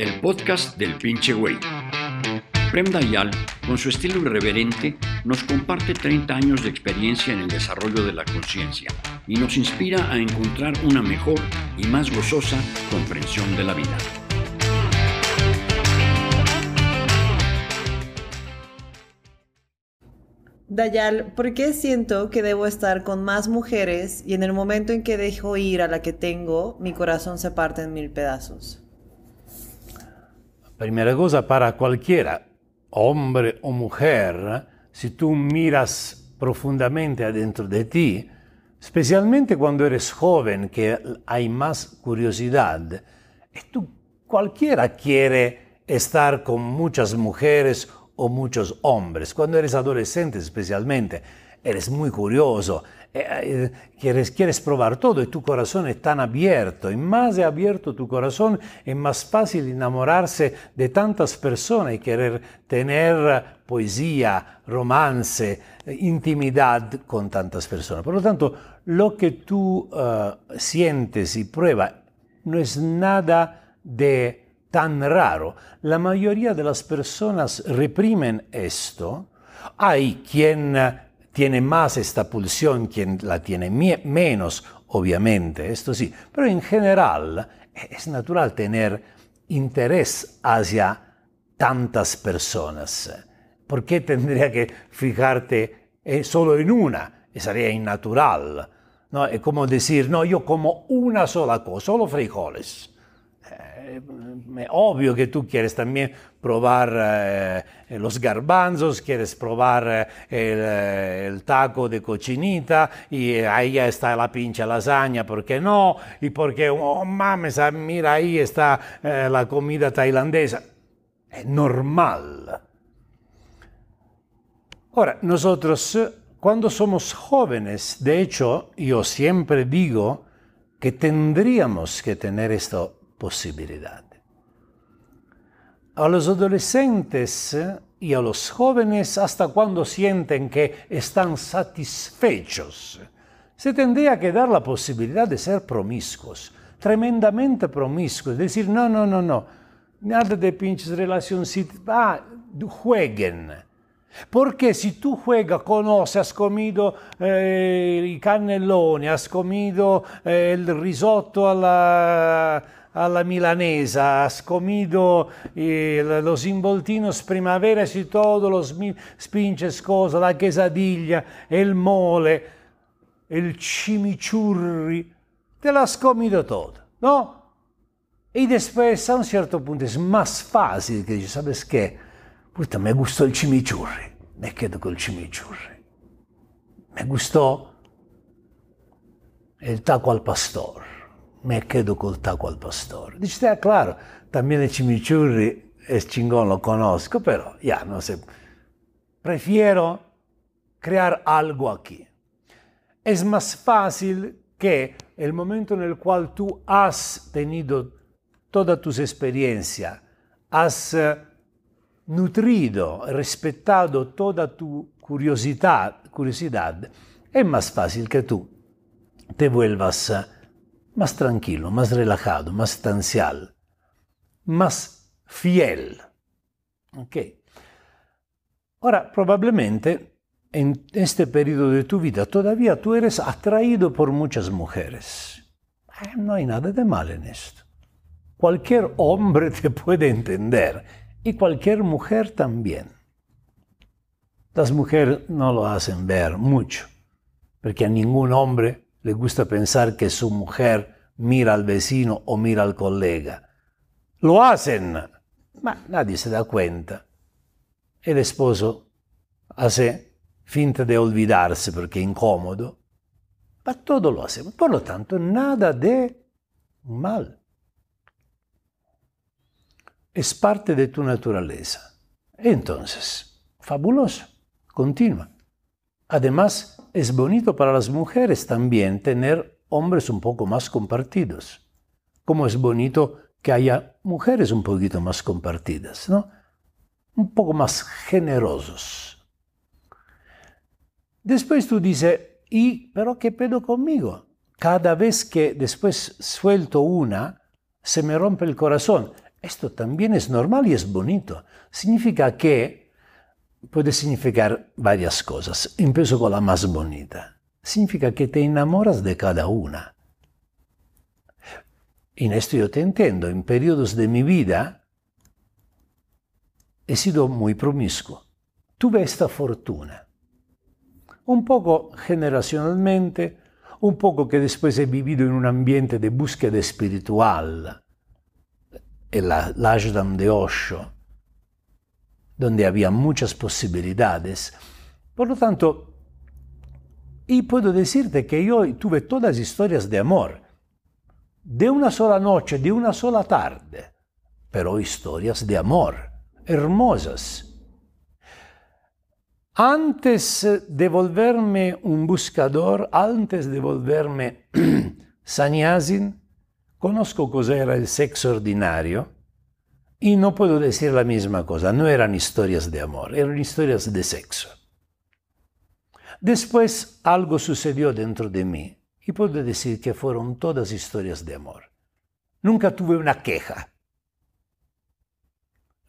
el podcast del pinche güey. Prem Dayal, con su estilo irreverente, nos comparte 30 años de experiencia en el desarrollo de la conciencia y nos inspira a encontrar una mejor y más gozosa comprensión de la vida. Dayal, ¿por qué siento que debo estar con más mujeres y en el momento en que dejo ir a la que tengo, mi corazón se parte en mil pedazos? Primera cosa, para cualquiera, hombre o mujer, si tú miras profundamente adentro de ti, especialmente cuando eres joven, que hay más curiosidad, tú, cualquiera quiere estar con muchas mujeres o muchos hombres. Cuando eres adolescente especialmente, eres muy curioso, eh, eh, quieres, quieres probar todo y tu corazón es tan abierto. Y más abierto tu corazón, es más fácil enamorarse de tantas personas y querer tener poesía, romance, intimidad con tantas personas. Por lo tanto, lo que tú sientes y pruebas no es nada de tan raro. La mayoría de las personas reprimen esto. Hay quien eh, tiene más esta pulsión, quien la tiene menos, obviamente, esto sí. Pero en general es natural tener interés hacia tantas personas. ¿Por qué tendría que fijarte eh, solo en una? Sería innatural. ¿no? Es como decir, no, yo como una sola cosa, solo frijoles es eh, obvio que tú quieres también probar eh, los garbanzos, quieres probar eh, el, taco de cochinita y ahí está la pincha lasaña, ¿por qué no? Y porque, oh mames, ah, mira ahí está la comida tailandesa. Es normal. Ahora, nosotros cuando somos jóvenes, de hecho, yo siempre digo que tendríamos que tener esto posibilidad. A los adolescentes y a los jóvenes, hasta cuando sienten que están satisfechos, se tendría que dar la posibilidad de ser promiscuos, tremendamente promiscuos, decir, no, no, no, no, nada de pinches relaciones, ah, jueguen. Porque si tú juegas, conoces, has comido eh, i cannelloni, has comido eh, il risotto alla a la milanesa, has comido eh, los involtinos primavera y todos los pinches cosas, la quesadilla, el mole, el chimichurri, te lo has comido todo, ¿no? Y después a un cierto punto es más fácil que dices, ¿sabes qué? Puta, me gustó el chimichurri, me quedo con el chimichurri. Me gustó el taco al pastor me quedo col taco al pastor. Dice, ah, claro, también el chimichurri es chingón, lo conozco, pero ya, no sé. Prefiero crear algo aquí. Es más fácil que el momento en el cual tú has tenido toda tus experiencia, has uh, nutrido, respetado toda tu curiosidad, curiosidad, es más fácil que tú te vuelvas uh, más tranquilo, más relajado, más estancial, más fiel. ¿Ok? Ahora, probablemente en este periodo de tu vida todavía tú eres atraído por muchas mujeres. Eh, no hay nada de mal en esto. Cualquier hombre te puede entender y cualquier mujer también. Las mujeres no lo hacen ver mucho, porque a ningún hombre le gusta pensar que su mujer mira al vecino o mira al colega. Lo hacen, ma nadie se da cuenta. El esposo hace finta de olvidarse porque incómodo, ma todo lo hacemos. Por lo tanto, nada de mal. Es parte de tu naturaleza. Entonces, fabuloso. Continúa. Además, es bonito para las mujeres también tener hombres un poco más compartidos. Como es bonito que haya mujeres un poquito más compartidas, ¿no? Un poco más generosos. Después tú dices, ¿y pero qué pedo conmigo? Cada vez que después suelto una, se me rompe el corazón. Esto también es normal y es bonito. Significa que puede significar varias cosas. Empiezo con la más bonita. Significa que te enamoras de cada una. En esto yo te entiendo. En periodos de mi vida he sido muy promiscuo. Tuve esta fortuna. Un poco generacionalmente, un poco que después he vivido en un ambiente de búsqueda espiritual, el Ashram de Osho, donde había muchas posibilidades. Por lo tanto, y puedo decirte que yo tuve todas historias de amor, de una sola noche, de una sola tarde, pero historias de amor, hermosas. Antes de volverme un buscador, antes de volverme sannyasin, conozco cosa era el sexo ordinario y no puedo decir la misma cosa, no eran historias de amor, eran historias de sexo. Después algo sucedió dentro de mí y puedo decir que fueron todas historias de amor. Nunca tuve una queja.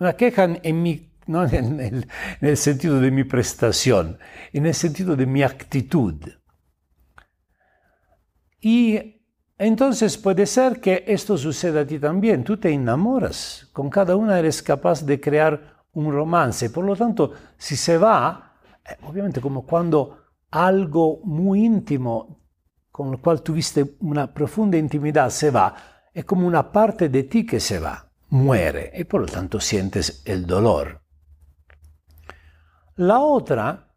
Una queja en mi, no en el, en el sentido de mi prestación, en el sentido de mi actitud. Y entonces puede ser que esto suceda a ti también. Tú te enamoras. Con cada una eres capaz de crear un romance. Por lo tanto, si se va, eh, obviamente como cuando algo muy íntimo con el cual tuviste una profunda intimidad se va, es como una parte de ti que se va, muere y por lo tanto sientes el dolor. La otra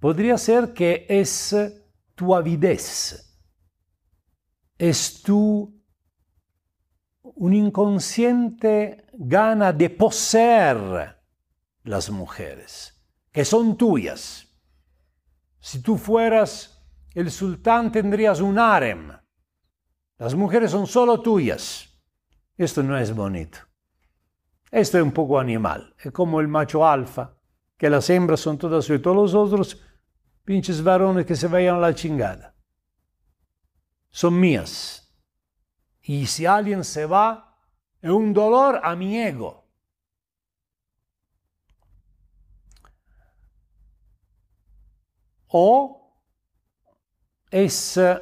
podría ser que es tu avidez, es tu un inconsciente gana de poseer las mujeres, que son tuyas. Si tú fueras el sultán tendrías un harem. Las mujeres son solo tuyas. Esto no es bonito. Esto es un poco animal. Es como el macho alfa, que las hembras son todas suyas. Todos los otros pinches varones que se vayan a la chingada. Son mías. Y si alguien se va, es un dolor a mi ego. O es eh,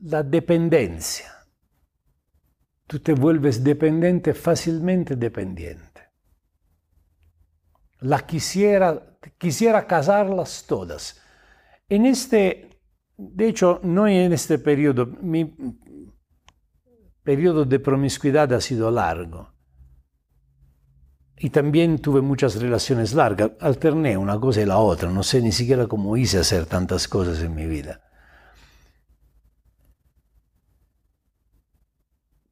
la dependencia. Tú te vuelves dependiente, fácilmente dependiente. La quisiera, quisiera casarlas todas. En este, de hecho, no en este periodo, mi periodo de promiscuidad ha sido largo. Y también tuve muchas relaciones largas, alterné una cosa y la otra, no sé ni siquiera cómo hice hacer tantas cosas en mi vida.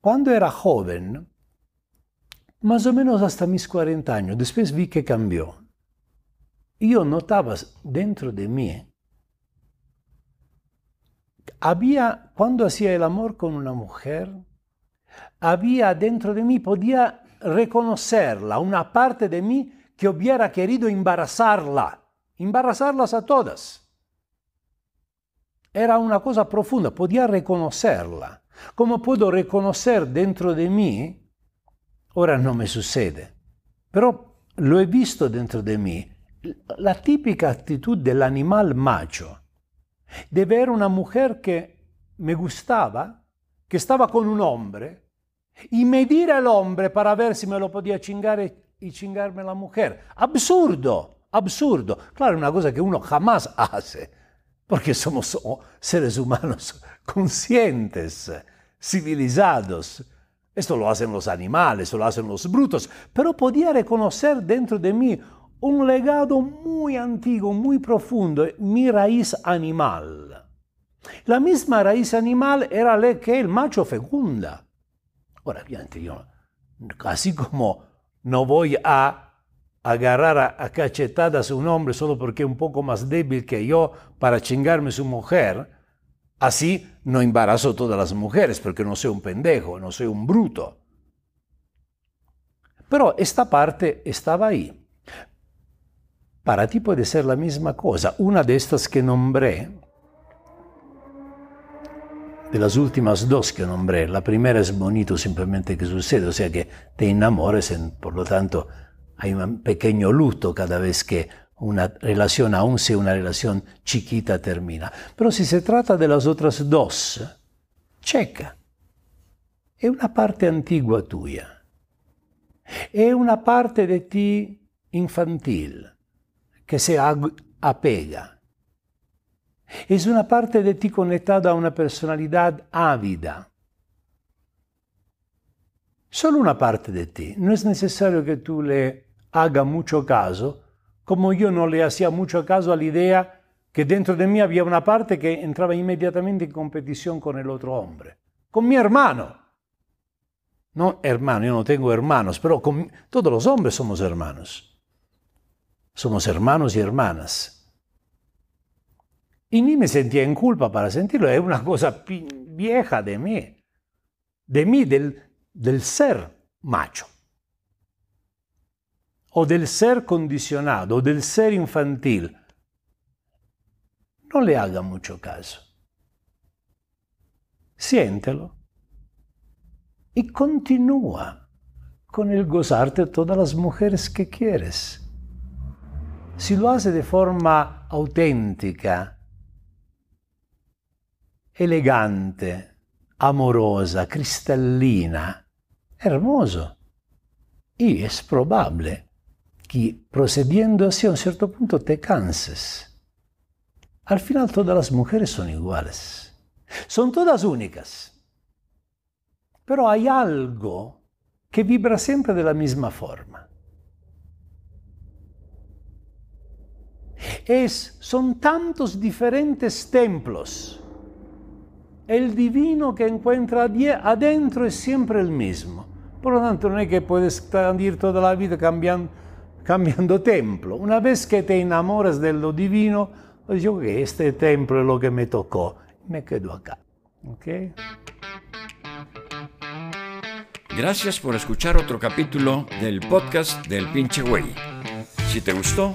Cuando era joven, más o menos hasta mis 40 años, después vi que cambió. Yo notaba dentro de mí, había, cuando hacía el amor con una mujer, había dentro de mí, podía reconocerla, una parte de mí que hubiera querido embarazarla, embarazarlas a todas. Era una cosa profunda, podía reconocerla. ¿Cómo puedo reconocer dentro de mí? Ahora no me sucede, pero lo he visto dentro de mí. La típica actitud del animal macho, de ver una mujer que me gustaba, que estaba con un hombre, y medir al hombre para ver si me lo podía chingare y chingarme la mujer. Absurdo, absurdo. Claro, una cosa que uno jamás hace, porque somos seres humanos conscientes, civilizados. Esto lo hacen los animales, lo hacen los brutos, pero podía reconocer dentro de mí un legado muy antiguo, muy profundo, mi raíz animal. La misma raíz animal era la que el macho fecunda. Ahora, obviamente yo, así como no voy a agarrar a, a, cachetadas a un hombre solo porque es un poco más débil que yo para chingarme su mujer, Así no embarazo a todas las mujeres porque no soy un pendejo, no soy un bruto. Pero esta parte estaba ahí. Para ti puede ser la misma cosa. Una de estas que nombré, de las últimas dos que nombré. La primera es bonito simplemente que sucede, o sea que te enamores, por lo tanto hay un pequeño luto cada vez que una relación, aun si una relación chiquita, termina. Pero si se trata de las otras dos, checa. Es una parte antigua tuya. Es una parte de ti infantil que se apega. Es una parte de ti conectada a una personalidad ávida. Solo una parte de ti. No es necesario que tú le haga mucho caso, como yo no le hacía mucho caso a la idea que dentro de mí había una parte que entraba inmediatamente en competición con el otro hombre, con mi hermano. No hermano, yo no tengo hermanos, pero todos los hombres somos hermanos. Somos hermanos y hermanas. Y ni me sentía en culpa para sentirlo, es una cosa vieja de mí, de mí, del, del ser macho, o del ser condicionado, o del ser infantil. No le haga mucho caso. Siéntelo y continúa con el gozarte todas las mujeres que quieres si lo hace de forma auténtica, elegante, amorosa, cristalina, hermoso. Y es probable que procediendo así a un cierto punto te canses. Al final todas las mujeres son iguales. Son todas únicas. Pero hay algo que vibra siempre de la misma forma. Es, son tantos diferentes templos. El divino que encuentra adentro es siempre el mismo. Por lo tanto, no es que puedes ir toda la vida cambiando, cambiando templo. Una vez que te enamoras de lo divino, pues yo que este templo es lo que me tocó, me quedo acá. ¿Okay? Gracias por escuchar otro capítulo del podcast del pinche güey. Si te gustó,